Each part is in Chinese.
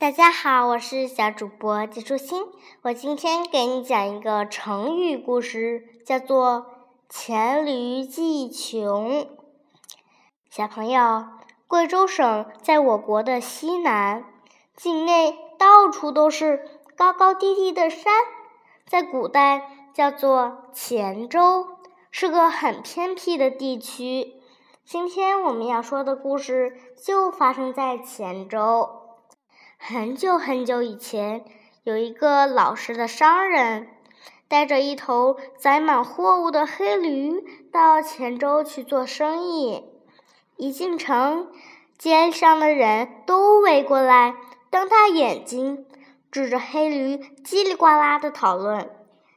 大家好，我是小主播季初心。我今天给你讲一个成语故事，叫做“黔驴技穷”。小朋友，贵州省在我国的西南，境内到处都是高高低低的山，在古代叫做黔州，是个很偏僻的地区。今天我们要说的故事就发生在黔州。很久很久以前，有一个老实的商人，带着一头载满货物的黑驴到黔州去做生意。一进城，街上的人都围过来，瞪大眼睛，指着黑驴叽里呱啦的讨论。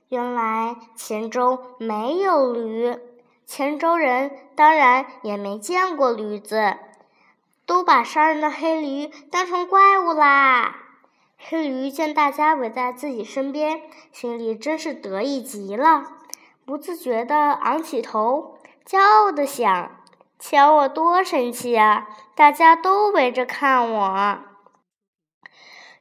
原来黔州没有驴。黔州人当然也没见过驴子，都把杀人的黑驴当成怪物啦。黑驴见大家围在自己身边，心里真是得意极了，不自觉地昂起头，骄傲地想：“瞧我多神气呀！大家都围着看我。”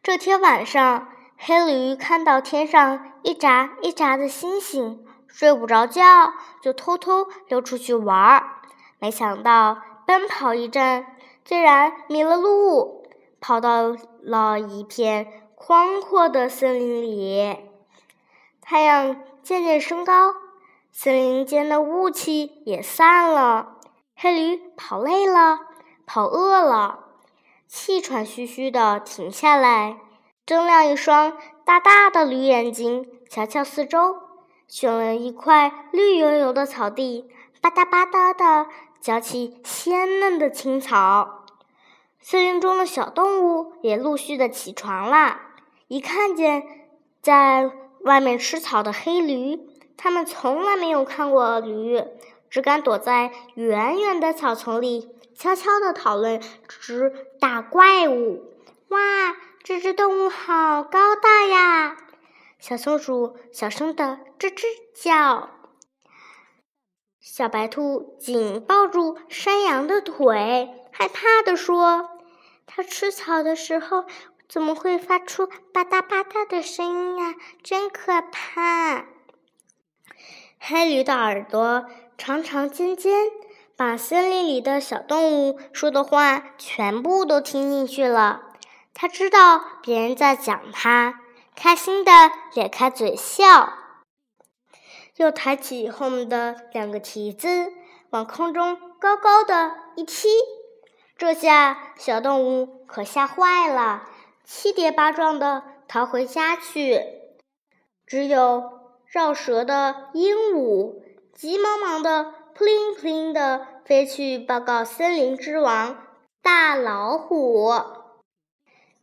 这天晚上，黑驴看到天上一眨一眨的星星。睡不着觉，就偷偷溜出去玩儿。没想到奔跑一阵，竟然迷了路，跑到了一片宽阔的森林里。太阳渐渐升高，森林间的雾气也散了。黑驴跑累了，跑饿了，气喘吁吁地停下来，睁亮一双大大的驴眼睛，瞧瞧四周。选了一块绿油油的草地，吧嗒吧嗒的嚼起鲜嫩的青草。森林中的小动物也陆续的起床啦。一看见在外面吃草的黑驴，他们从来没有看过驴，只敢躲在远远的草丛里，悄悄的讨论只大怪物。哇，这只动物好高大呀！小松鼠小声的吱吱叫，小白兔紧抱住山羊的腿，害怕的说：“它吃草的时候怎么会发出吧嗒吧嗒的声音呀？真可怕！”黑驴的耳朵长长尖尖，把森林里的小动物说的话全部都听进去了。它知道别人在讲它。开心的咧开嘴笑，又抬起后面的两个蹄子，往空中高高的一踢。这下小动物可吓坏了，七跌八撞的逃回家去。只有绕舌的鹦鹉，急忙忙的扑灵扑灵的飞去报告森林之王大老虎。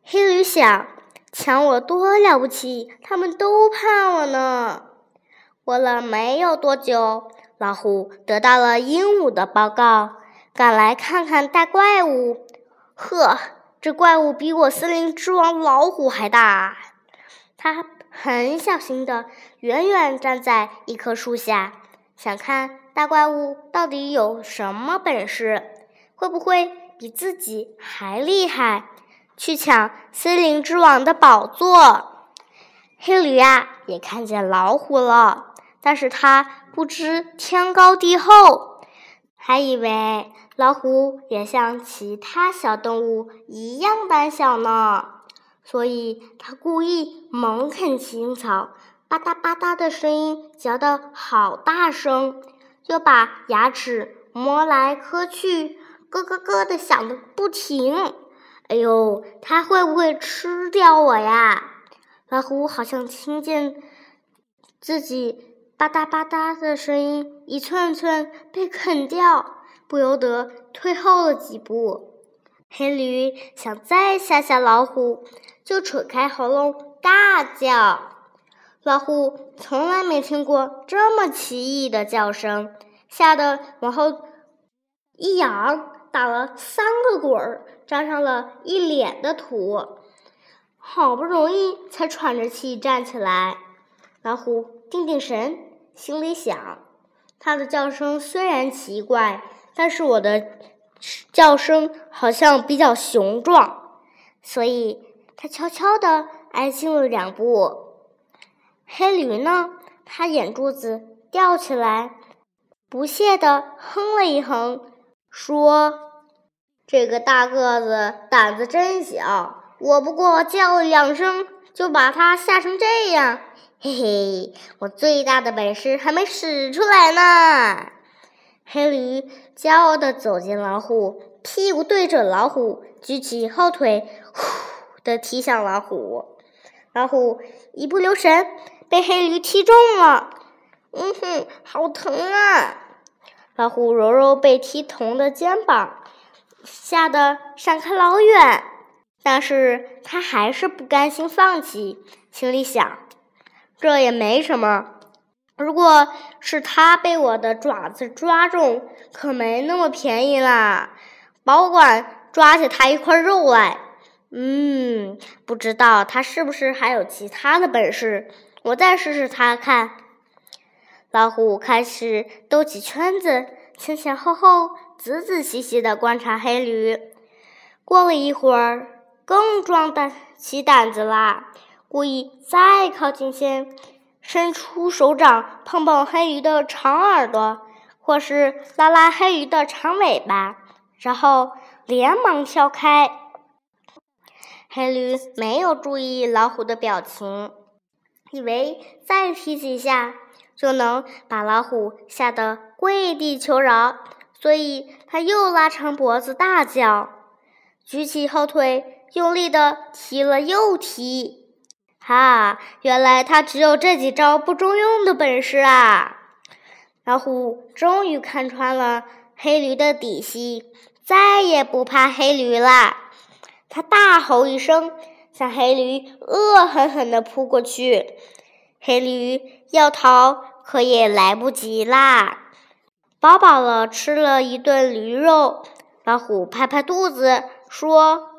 黑驴想。抢我多了不起，他们都怕我呢。过了没有多久，老虎得到了鹦鹉的报告，赶来看看大怪物。呵，这怪物比我森林之王老虎还大。他很小心的远远站在一棵树下，想看大怪物到底有什么本事，会不会比自己还厉害。去抢森林之王的宝座，黑驴啊也看见老虎了，但是他不知天高地厚，还以为老虎也像其他小动物一样胆小呢，所以他故意猛啃青草，吧嗒吧嗒的声音嚼得好大声，又把牙齿磨来磕去，咯咯咯的响个不停。哎呦，它会不会吃掉我呀？老虎好像听见自己吧嗒吧嗒的声音，一寸寸被啃掉，不由得退后了几步。黑驴想再吓吓老虎，就扯开喉咙大叫。老虎从来没听过这么奇异的叫声，吓得往后一仰。打了三个滚儿，沾上了一脸的土，好不容易才喘着气站起来。老虎定定神，心里想：它的叫声虽然奇怪，但是我的叫声好像比较雄壮，所以它悄悄地挨近了两步。黑驴呢？它眼珠子吊起来，不屑地哼了一哼，说：“这个大个子胆子真小，我不过叫了两声，就把他吓成这样。嘿嘿，我最大的本事还没使出来呢。”黑驴骄傲地走进老虎，屁股对准老虎，举起后腿，呼的踢向老虎。老虎一不留神。被黑驴踢中了，嗯哼，好疼啊！老虎揉揉被踢疼的肩膀，吓得闪开老远。但是他还是不甘心放弃，心里想：这也没什么。如果是他被我的爪子抓中，可没那么便宜啦。保管抓起他一块肉来。嗯，不知道他是不是还有其他的本事。我再试试它看。老虎开始兜起圈子，前前后后、仔仔细细地观察黑驴。过了一会儿，更壮胆起胆子啦，故意再靠近些，伸出手掌碰碰黑驴的长耳朵，或是拉拉黑驴的长尾巴，然后连忙跳开。黑驴没有注意老虎的表情。以为再踢几下就能把老虎吓得跪地求饶，所以他又拉长脖子大叫，举起后腿用力的踢了又踢。哈，原来他只有这几招不中用的本事啊！老虎终于看穿了黑驴的底细，再也不怕黑驴了。他大吼一声。向黑驴恶狠狠地扑过去，黑驴要逃可也来不及啦！饱饱了吃了一顿驴肉，老虎拍拍肚子说：“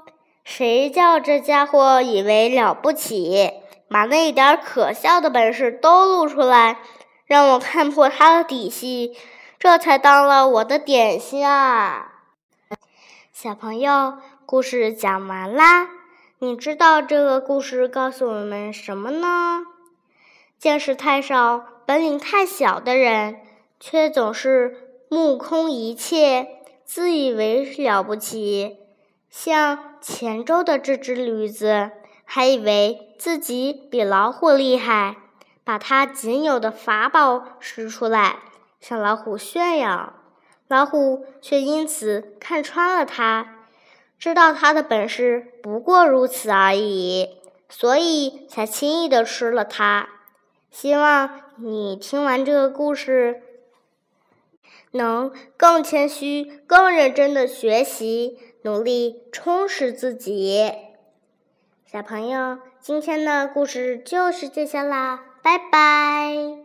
谁叫这家伙以为了不起，把那点可笑的本事都露出来，让我看破他的底细，这才当了我的点心啊！”小朋友，故事讲完啦。你知道这个故事告诉我们什么呢？见识太少、本领太小的人，却总是目空一切，自以为了不起。像前周的这只驴子，还以为自己比老虎厉害，把它仅有的法宝使出来，向老虎炫耀。老虎却因此看穿了它。知道他的本事不过如此而已，所以才轻易的吃了它。希望你听完这个故事，能更谦虚、更认真的学习，努力充实自己。小朋友，今天的故事就是这些啦，拜拜。